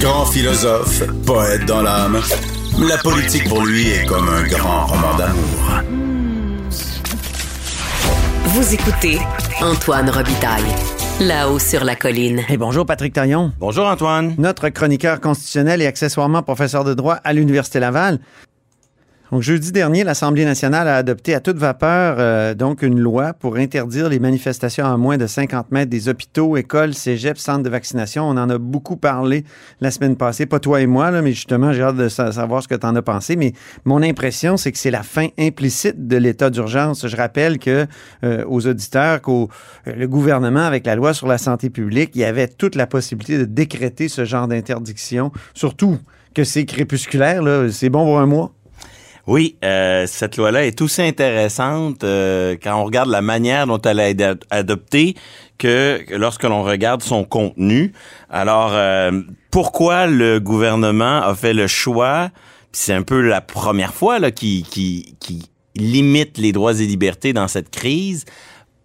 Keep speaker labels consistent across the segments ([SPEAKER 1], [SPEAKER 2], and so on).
[SPEAKER 1] Grand philosophe, poète dans l'âme, la politique pour lui est comme un grand roman d'amour.
[SPEAKER 2] Vous écoutez Antoine Robitaille, là-haut sur la colline.
[SPEAKER 3] Hey, bonjour Patrick Taillon,
[SPEAKER 4] Bonjour Antoine.
[SPEAKER 3] notre chroniqueur constitutionnel et accessoirement professeur de droit à l'Université Laval. Donc, jeudi dernier, l'Assemblée nationale a adopté à toute vapeur euh, donc une loi pour interdire les manifestations à moins de 50 mètres des hôpitaux, écoles, cégeps, centres de vaccination. On en a beaucoup parlé la semaine passée, pas toi et moi, là, mais justement, j'ai hâte de sa- savoir ce que tu en as pensé. Mais mon impression, c'est que c'est la fin implicite de l'état d'urgence. Je rappelle que euh, aux auditeurs qu'au euh, le gouvernement, avec la loi sur la santé publique, il y avait toute la possibilité de décréter ce genre d'interdiction, surtout que c'est crépusculaire, c'est bon pour un mois.
[SPEAKER 4] Oui, euh, cette loi-là est aussi intéressante euh, quand on regarde la manière dont elle a été ad- adoptée que que lorsque l'on regarde son contenu. Alors, euh, pourquoi le gouvernement a fait le choix, c'est un peu la première fois là, qui, qui limite les droits et libertés dans cette crise,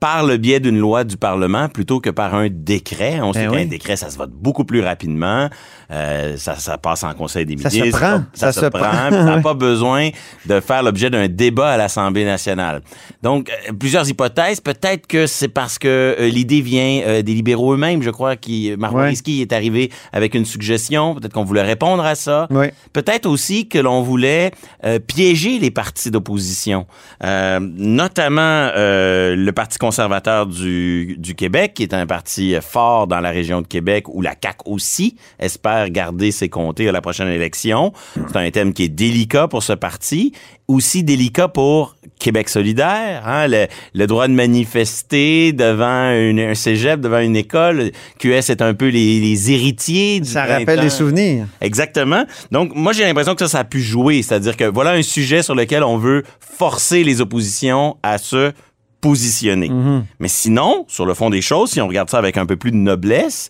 [SPEAKER 4] par le biais d'une loi du Parlement plutôt que par un décret. On sait
[SPEAKER 3] Ben
[SPEAKER 4] qu'un
[SPEAKER 3] oui.
[SPEAKER 4] décret, ça se vote beaucoup plus rapidement. Euh, ça, ça passe en Conseil des
[SPEAKER 3] Ça se
[SPEAKER 4] ministres.
[SPEAKER 3] prend.
[SPEAKER 4] Ça,
[SPEAKER 3] Ça
[SPEAKER 4] se,
[SPEAKER 3] se
[SPEAKER 4] prend.
[SPEAKER 3] prend.
[SPEAKER 4] Ça n'a pas besoin de faire l'objet d'un débat à l'Assemblée nationale. Donc, euh, plusieurs hypothèses. Peut-être que c'est parce que euh, l'idée vient euh, des libéraux eux-mêmes. Je crois que Marois
[SPEAKER 3] Ouais.
[SPEAKER 4] Risky est arrivé avec une suggestion. Peut-être qu'on voulait répondre à ça.
[SPEAKER 3] Oui.
[SPEAKER 4] Peut-être aussi que l'on voulait piéger les partis d'opposition, Euh, notamment euh, le Parti conservateur du, du Québec, qui est un parti fort dans la région de Québec, où la CAQ aussi espère garder ses comtés à la prochaine élection. C'est un thème qui est délicat pour ce parti, aussi délicat pour Québec solidaire, hein, le, le droit de manifester devant une, un cégep, devant une école. QS est un peu les, les héritiers du
[SPEAKER 3] Ça rappelle des souvenirs.
[SPEAKER 4] Exactement. Donc, moi, j'ai l'impression que ça, ça a pu jouer. C'est-à-dire que voilà un sujet sur lequel on veut forcer les oppositions à se positionner. Mais sinon, sur le fond des choses, si on regarde ça avec un peu plus de noblesse,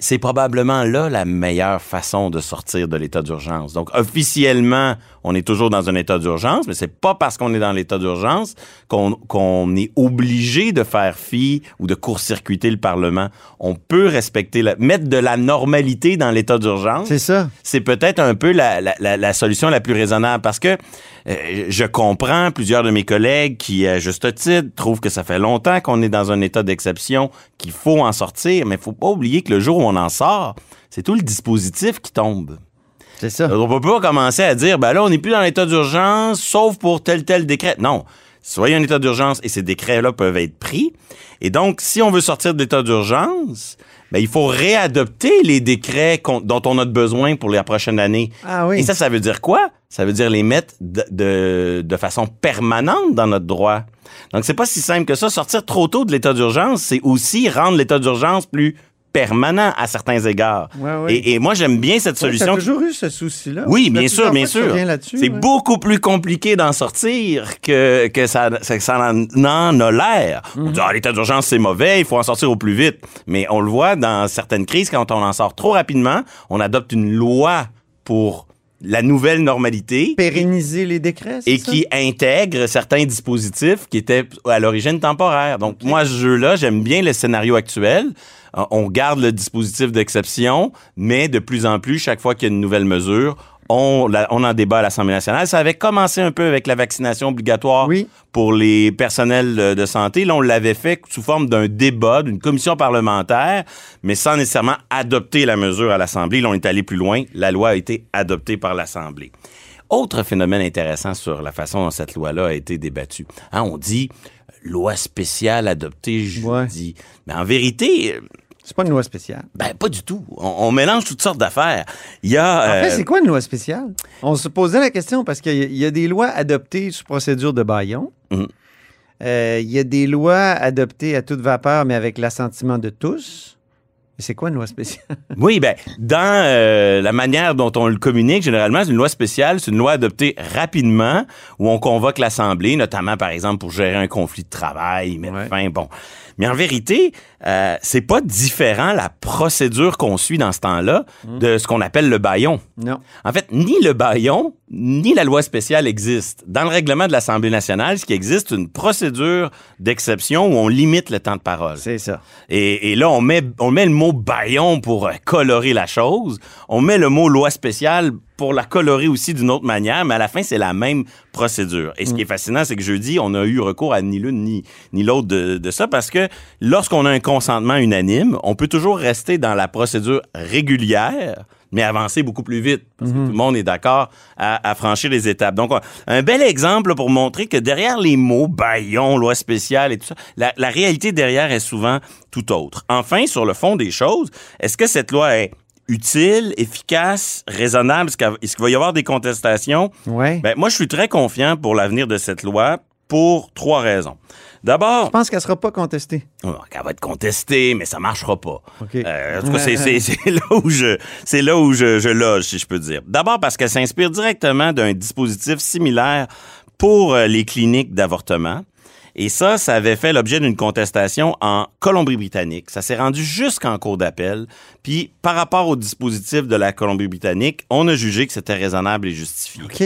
[SPEAKER 4] c'est probablement là la meilleure façon de sortir de l'état d'urgence. Donc, officiellement, on est toujours dans un état d'urgence, mais c'est pas parce qu'on est dans l'état d'urgence qu'on est obligé de faire fi ou de court-circuiter le Parlement. On peut respecter, la, mettre de la normalité dans l'état d'urgence
[SPEAKER 3] C'est ça.
[SPEAKER 4] c'est peut-être un peu la, la- la- la solution la plus raisonnable parce que euh, je comprends plusieurs de mes collègues qui, à juste titre, trouvent que ça fait longtemps qu'on est dans un état d'exception, qu'il faut en sortir, mais il faut pas oublier que le jour où on en sort, c'est tout le dispositif qui tombe.
[SPEAKER 3] C'est ça.
[SPEAKER 4] On peut pas commencer à dire, ben là, on n'est plus dans l'état d'urgence, sauf pour tel, tel décret. Non. Soyez en état d'urgence et ces décrets-là peuvent être pris. Et donc, si on veut sortir de l'état d'urgence, ben, il faut réadopter les décrets dont on a besoin pour la prochaine année.
[SPEAKER 3] Ah oui.
[SPEAKER 4] Et ça, ça veut dire quoi? Ça veut dire les mettre de, de, de façon permanente dans notre droit. Donc, c'est pas si simple que ça. Sortir trop tôt de l'état d'urgence, c'est aussi rendre l'état d'urgence plus permanent à certains égards.
[SPEAKER 3] Ouais, ouais.
[SPEAKER 4] Et, et moi, j'aime bien cette
[SPEAKER 3] Ouais,
[SPEAKER 4] solution.
[SPEAKER 3] T'as toujours eu ce souci-là.
[SPEAKER 4] Oui, bien sûr, bien sûr. C'est
[SPEAKER 3] ouais.
[SPEAKER 4] beaucoup plus compliqué d'en sortir que, que ça, que ça en, en a l'air. On
[SPEAKER 3] Mhm.
[SPEAKER 4] dit, ah, l'état d'urgence, c'est mauvais, il faut en sortir au plus vite. Mais on le voit dans certaines crises, quand on en sort trop rapidement, on adopte une loi pour la nouvelle normalité
[SPEAKER 3] Pérenniser les décrets,
[SPEAKER 4] et
[SPEAKER 3] ça?
[SPEAKER 4] qui intègre certains dispositifs qui étaient à l'origine temporaires. Donc, moi, ce jeu-là, j'aime bien le scénario actuel. Euh, On garde le dispositif d'exception, mais de plus en plus, chaque fois qu'il y a une nouvelle mesure, on, la- on en débat à l'Assemblée nationale. Ça avait commencé un peu avec la vaccination obligatoire
[SPEAKER 3] Oui.
[SPEAKER 4] pour les personnels de santé. Là, on l'avait fait sous forme d'un débat, d'une commission parlementaire, mais sans nécessairement adopter la mesure à l'Assemblée. Là, on est allé plus loin. La loi a été adoptée par l'Assemblée. Autre phénomène intéressant sur la façon dont cette loi-là a été débattue. Hein, on dit loi spéciale adoptée jeudi. Mais en vérité,
[SPEAKER 3] C'est pas une loi spéciale.
[SPEAKER 4] ben pas du tout. On, on mélange toutes sortes d'affaires. Il y a...
[SPEAKER 3] En fait,
[SPEAKER 4] euh,
[SPEAKER 3] c'est quoi une loi spéciale? On se posait la question parce qu'il y, y a des lois adoptées sous procédure de baillon.
[SPEAKER 4] Mhm.
[SPEAKER 3] Euh, il y a des lois adoptées à toute vapeur, mais avec l'assentiment de tous. Mais C'est quoi une loi spéciale?
[SPEAKER 4] Oui, ben, dans euh, la manière dont on le communique, généralement, c'est une loi spéciale, c'est une loi adoptée rapidement, où on convoque l'Assemblée, notamment, par exemple, pour gérer un conflit de travail, mettre
[SPEAKER 3] Ouais.
[SPEAKER 4] fin, bon. Mais en vérité, euh, c'est pas différent la procédure qu'on suit dans ce temps-là de ce qu'on appelle le baillon.
[SPEAKER 3] Non.
[SPEAKER 4] En fait, ni le baillon, ni la loi spéciale existent. Dans le règlement de l'Assemblée nationale, ce qui existe, une procédure d'exception où on limite le temps de parole.
[SPEAKER 3] C'est ça.
[SPEAKER 4] Et, et là, on met, on met le mot baillon pour euh, colorer la chose. On met le mot loi spéciale pour la colorer aussi d'une autre manière, mais à la fin, c'est la même procédure. Et ce qui est fascinant, c'est que jeudi, on a eu recours à ni l'une ni, ni l'autre de, de ça parce que lorsqu'on a un consentement unanime, on peut toujours rester dans la procédure régulière mais avancer beaucoup plus vite parce que tout le monde est d'accord à, à franchir les étapes. Donc, un bel exemple pour montrer que derrière les mots baillon, loi spéciale et tout ça, la, la réalité derrière est souvent tout autre. Enfin, sur le fond des choses, est-ce que cette loi est utile, efficace, raisonnable? Est-ce qu'il est-ce qu'il va y avoir des contestations?
[SPEAKER 3] Ouais.
[SPEAKER 4] Ben, moi, je suis très confiant pour l'avenir de cette loi pour trois raisons. D'abord,
[SPEAKER 3] Je pense qu'elle sera pas contestée.
[SPEAKER 4] Oh, Elle va être contestée, mais ça marchera pas. Euh, en tout cas, c'est- là où je là où je, je loge, si je peux dire. D'abord parce qu'elle s'inspire directement d'un dispositif similaire pour euh, les cliniques d'avortement. Et ça, ça avait fait l'objet d'une contestation en Colombie-Britannique. Ça s'est rendu jusqu'en cours d'appel. Puis, par rapport au dispositif de la Colombie-Britannique, on a jugé que c'était raisonnable et justifié.
[SPEAKER 3] OK.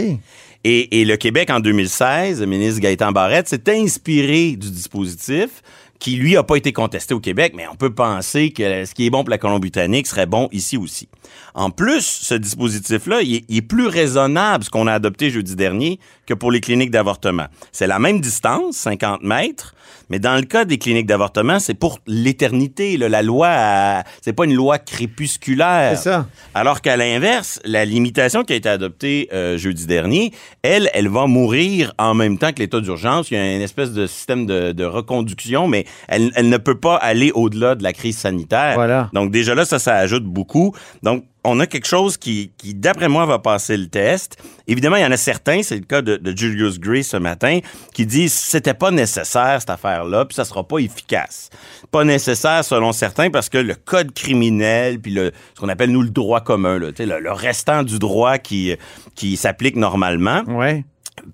[SPEAKER 4] Et, le Québec, en 2016, le ministre Gaëtan Barrette s'est inspiré du dispositif qui, lui, a pas été contesté au Québec, mais on peut penser que ce qui est bon pour la Colombie-Britannique serait bon ici aussi. En plus, ce dispositif-là, il, est- il est plus raisonnable, ce qu'on a adopté jeudi dernier, que pour les cliniques d'avortement. C'est la même distance, 50 mètres, mais dans le cas des cliniques d'avortement, c'est pour l'éternité. La loi, c'est pas une loi crépusculaire.
[SPEAKER 3] C'est ça.
[SPEAKER 4] Alors qu'à l'inverse, la limitation qui a été adoptée euh, jeudi dernier, elle, elle va mourir en même temps que l'état d'urgence. Il y a une espèce de système de, de reconduction, mais elle, elle ne peut pas aller au-delà de la crise sanitaire.
[SPEAKER 3] Voilà.
[SPEAKER 4] Donc déjà là, ça, ça ajoute beaucoup. Donc on a quelque chose qui, qui d'après moi, va passer le test. Évidemment, il y en a certains, c'est le cas de, de Julius Gray ce matin, qui disent c'était pas nécessaire cette affaire-là, puis ça sera pas efficace. Pas nécessaire selon certains parce que le code criminel, puis le, ce qu'on appelle nous le droit commun, là, le, le restant du droit qui, qui s'applique normalement,
[SPEAKER 3] Ouais.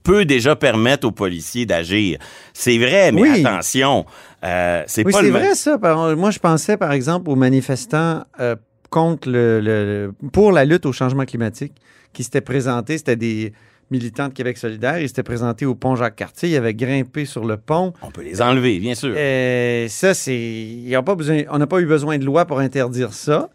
[SPEAKER 4] peut déjà permettre aux policiers d'agir. C'est vrai, mais
[SPEAKER 3] Oui.
[SPEAKER 4] attention, euh, c'est
[SPEAKER 3] Oui,
[SPEAKER 4] pas
[SPEAKER 3] c'est vrai ça. Moi, je pensais, par exemple, aux manifestants euh, contre le, pour la lutte au changement climatique qui s'étaient présentés. C'était des militants de Québec solidaire. Ils s'étaient présentés au pont Jacques-Cartier. Ils avaient grimpé sur le pont.
[SPEAKER 4] On peut les enlever, bien sûr.
[SPEAKER 3] Euh, ça, c'est. ils ont pas besoin- On n'a pas eu besoin de loi pour interdire ça.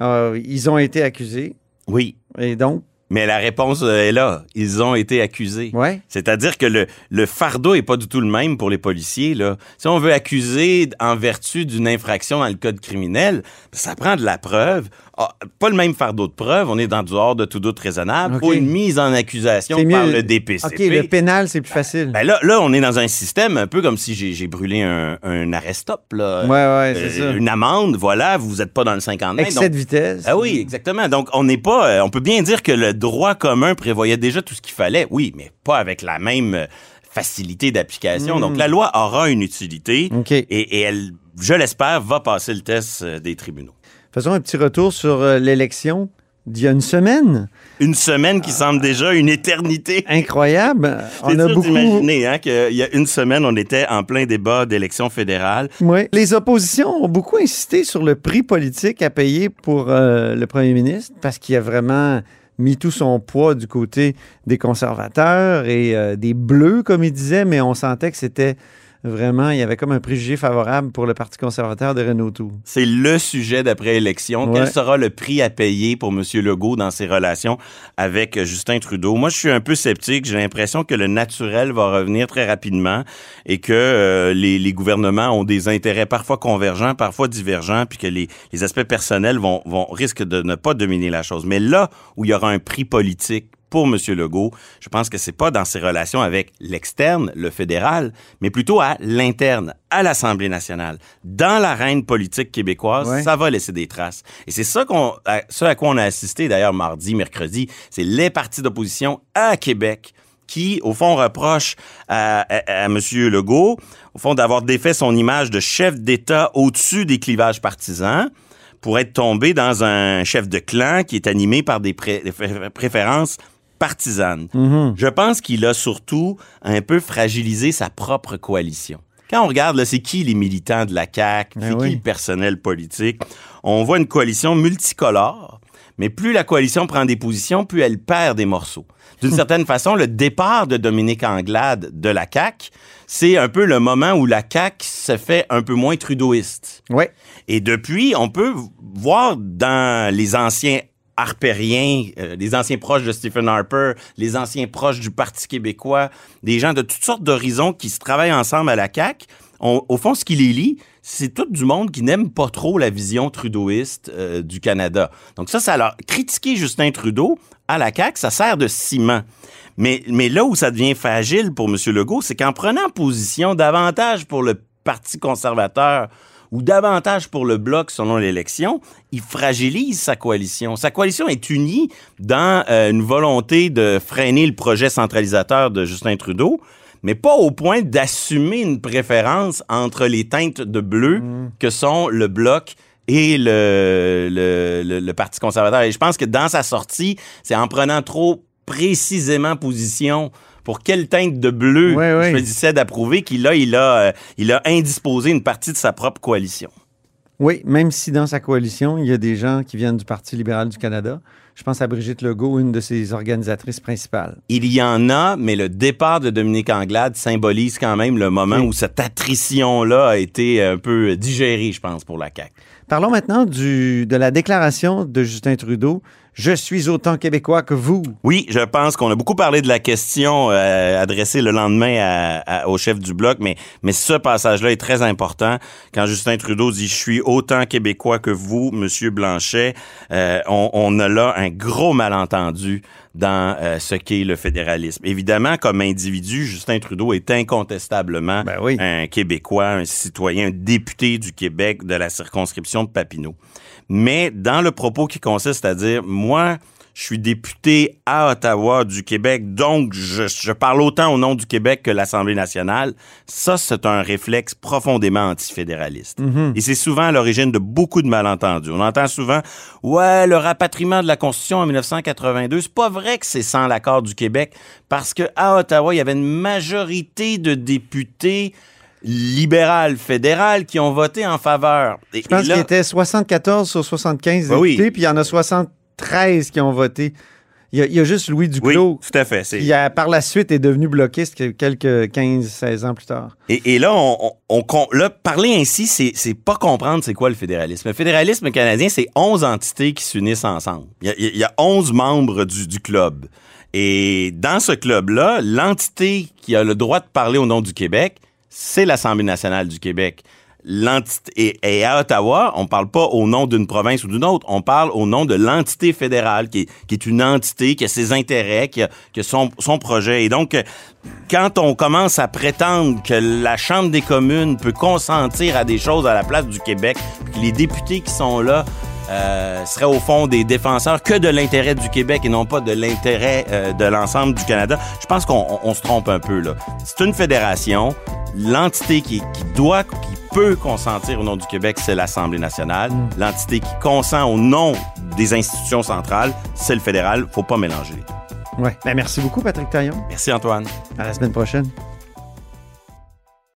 [SPEAKER 3] Ils ont été accusés.
[SPEAKER 4] Oui.
[SPEAKER 3] Et donc,
[SPEAKER 4] Mais la réponse euh, est là. Ils ont été accusés.
[SPEAKER 3] ouais.
[SPEAKER 4] C'est-à-dire que le, le fardeau est pas du tout le même pour les policiers. Là. Si on veut accuser en vertu d'une infraction dans le code criminel, ça prend de la preuve. Ah, pas le même fardeau de preuve. On est dans du hors de tout doute raisonnable.
[SPEAKER 3] OK.
[SPEAKER 4] Ou une mise en accusation par
[SPEAKER 3] mieux.
[SPEAKER 4] le DPCP.
[SPEAKER 3] OK, le pénal, c'est plus facile.
[SPEAKER 4] Ben là, là, on est dans un système un peu comme si j'ai brûlé un, un arrest-stop. Là.
[SPEAKER 3] ouais, ouais, c'est
[SPEAKER 4] Euh,
[SPEAKER 3] ça.
[SPEAKER 4] Une amende, voilà, vous n'êtes pas dans le 50 mètres.
[SPEAKER 3] Excès
[SPEAKER 4] donc-
[SPEAKER 3] de vitesse.
[SPEAKER 4] ah oui, exactement. Donc, on n'est pas. euh, on peut bien dire que le droit commun prévoyait déjà tout ce qu'il fallait, oui, mais pas avec la même euh, facilité d'application.
[SPEAKER 3] Mm.
[SPEAKER 4] Donc, la loi aura une utilité et, et elle, je l'espère, va passer le test des tribunaux.
[SPEAKER 3] Faisons un petit retour sur euh, l'élection d'il y a une semaine.
[SPEAKER 4] Une semaine qui semble déjà une éternité.
[SPEAKER 3] Incroyable. On a beaucoup.
[SPEAKER 4] d'imaginer hein, qu'il y a une semaine, on était en plein débat d'élection fédérale.
[SPEAKER 3] Oui. Les oppositions ont beaucoup insisté sur le prix politique à payer pour euh, le premier ministre parce qu'il a vraiment mis tout son poids du côté des conservateurs et euh, des bleus, comme il disait, mais on sentait que c'était vraiment, il y avait comme un préjugé favorable pour le Parti conservateur de Renault Tour.
[SPEAKER 4] C'est le sujet d'après-élection.
[SPEAKER 3] Ouais.
[SPEAKER 4] Quel sera le prix à payer pour M. Legault dans ses relations avec euh, Justin Trudeau? Moi, je suis un peu sceptique. J'ai l'impression que le naturel va revenir très rapidement et que euh, les, les gouvernements ont des intérêts parfois convergents, parfois divergents, puis que les, les aspects personnels vont, vont risquent de ne pas dominer la chose. Mais là où il y aura un prix politique pour M. Legault, je pense que c'est pas dans ses relations avec l'externe, le fédéral, mais plutôt à l'interne, à l'Assemblée nationale, dans l'arène politique québécoise,
[SPEAKER 3] Ouais.
[SPEAKER 4] ça va laisser des traces. Et c'est ça qu'on, à, ce à quoi on a assisté d'ailleurs mardi, mercredi, c'est les partis d'opposition à Québec qui, au fond, reprochent à, à, à M. Legault, au fond, d'avoir défait son image de chef d'État au-dessus des clivages partisans pour être tombé dans un chef de clan qui est animé par des pré- des préférences partisanes. Je pense qu'il a surtout un peu fragilisé sa propre coalition. Quand on regarde, c'est qui les militants de la CAQ,
[SPEAKER 3] Ben
[SPEAKER 4] c'est
[SPEAKER 3] oui.
[SPEAKER 4] qui le personnel politique, on voit une coalition multicolore, mais plus la coalition prend des positions, plus elle perd des morceaux. D'une certaine façon, le départ de Dominique Anglade de la CAQ, c'est un peu le moment où la CAQ se fait un peu moins trudeauiste.
[SPEAKER 3] Oui.
[SPEAKER 4] Et depuis, on peut voir dans les anciens harpériens, euh, les anciens proches de Stephen Harper, les anciens proches du Parti québécois, des gens de toutes sortes d'horizons qui se travaillent ensemble à la CAQ. On- au fond, ce qui les lie, c'est tout du monde qui n'aime pas trop la vision trudeauiste euh, du Canada. Donc ça, ça leur critiquer Justin Trudeau à la CAQ, ça sert de ciment. Mais, mais là où ça devient fragile pour M. Legault, c'est qu'en prenant position davantage pour le Parti conservateur ou davantage pour le bloc selon l'élection, il fragilise sa coalition. Sa coalition est unie dans euh, une volonté de freiner le projet centralisateur de Justin Trudeau, mais pas au point d'assumer une préférence entre les teintes de bleu que sont le bloc et le, le, le- le Parti conservateur. Et je pense que dans sa sortie, c'est en prenant trop précisément position pour quelle teinte de bleu
[SPEAKER 3] Ouais, ouais.
[SPEAKER 4] choisissait d'approuver qu'il a, il a, euh, il a indisposé une partie de sa propre coalition.
[SPEAKER 3] Oui, même si dans sa coalition, il y a des gens qui viennent du Parti libéral du Canada. Je pense à Brigitte Legault, une de ses organisatrices principales.
[SPEAKER 4] Il y en a, mais le départ de Dominique Anglade symbolise quand même le moment
[SPEAKER 3] Oui.
[SPEAKER 4] où cette attrition-là a été un peu digérée, je pense, pour la CAQ.
[SPEAKER 3] Parlons maintenant du, de la déclaration de Justin Trudeau. Je suis autant québécois que vous.
[SPEAKER 4] Oui, je pense qu'on a beaucoup parlé de la question euh, adressée le lendemain à- à- au chef du bloc, mais, mais ce passage-là est très important. Quand Justin Trudeau dit « Je suis autant québécois que vous, Monsieur Blanchet euh, on, on a là un gros malentendu dans euh, ce qu'est le fédéralisme. Évidemment, comme individu, Justin Trudeau est incontestablement
[SPEAKER 3] Ben oui.
[SPEAKER 4] un Québécois, un citoyen, un député du Québec de la circonscription de Papineau. Mais dans le propos qui consiste à dire, moi, je suis député à Ottawa du Québec, donc je, je parle autant au nom du Québec que l'Assemblée nationale, ça, c'est un réflexe profondément antifédéraliste. Et c'est souvent à l'origine de beaucoup de malentendus. On entend souvent, ouais, le rapatriement de la Constitution en 1982, c'est pas vrai que c'est sans l'accord du Québec, parce que à Ottawa, il y avait une majorité de députés libéral fédéral qui ont voté en faveur. Et-
[SPEAKER 3] Je pense qu'il était 74 sur 75
[SPEAKER 4] Ben oui.
[SPEAKER 3] députés, puis il y en a 73 qui ont voté. Il y a, il y a juste Louis
[SPEAKER 4] Oui,
[SPEAKER 3] Duclos
[SPEAKER 4] tout à fait.
[SPEAKER 3] qui, a, par la suite, est devenu bloquiste que- quelques 15-16 ans plus tard.
[SPEAKER 4] Et, et là, on, on- on com- là, parler ainsi, c'est, c'est pas comprendre c'est quoi le fédéralisme. Le fédéralisme canadien, c'est 11 entités qui s'unissent ensemble. Il y a, il y a 11 membres du, du club. Et dans ce club-là, l'entité qui a le droit de parler au nom du Québec, c'est l'Assemblée nationale du Québec. L'entité, et, à Ottawa, on parle pas au nom d'une province ou d'une autre, on parle au nom de l'entité fédérale, qui est, une entité, qui a ses intérêts, qui a, son, projet. Et donc, quand on commence à prétendre que la Chambre des communes peut consentir à des choses à la place du Québec, puis que les députés qui sont là euh, seraient au fond des défenseurs que de l'intérêt du Québec et non pas de l'intérêt euh, de l'ensemble du Canada, je pense qu'on on- on se trompe un peu là. C'est une fédération. L'entité qui, qui doit, qui peut consentir au nom du Québec, c'est l'Assemblée nationale. L'entité qui consent au nom des institutions centrales, c'est le fédéral. Faut pas mélanger les deux.
[SPEAKER 3] Ouais. Ben, merci beaucoup, Patrick Taillon.
[SPEAKER 4] Merci Antoine.
[SPEAKER 3] À la semaine prochaine.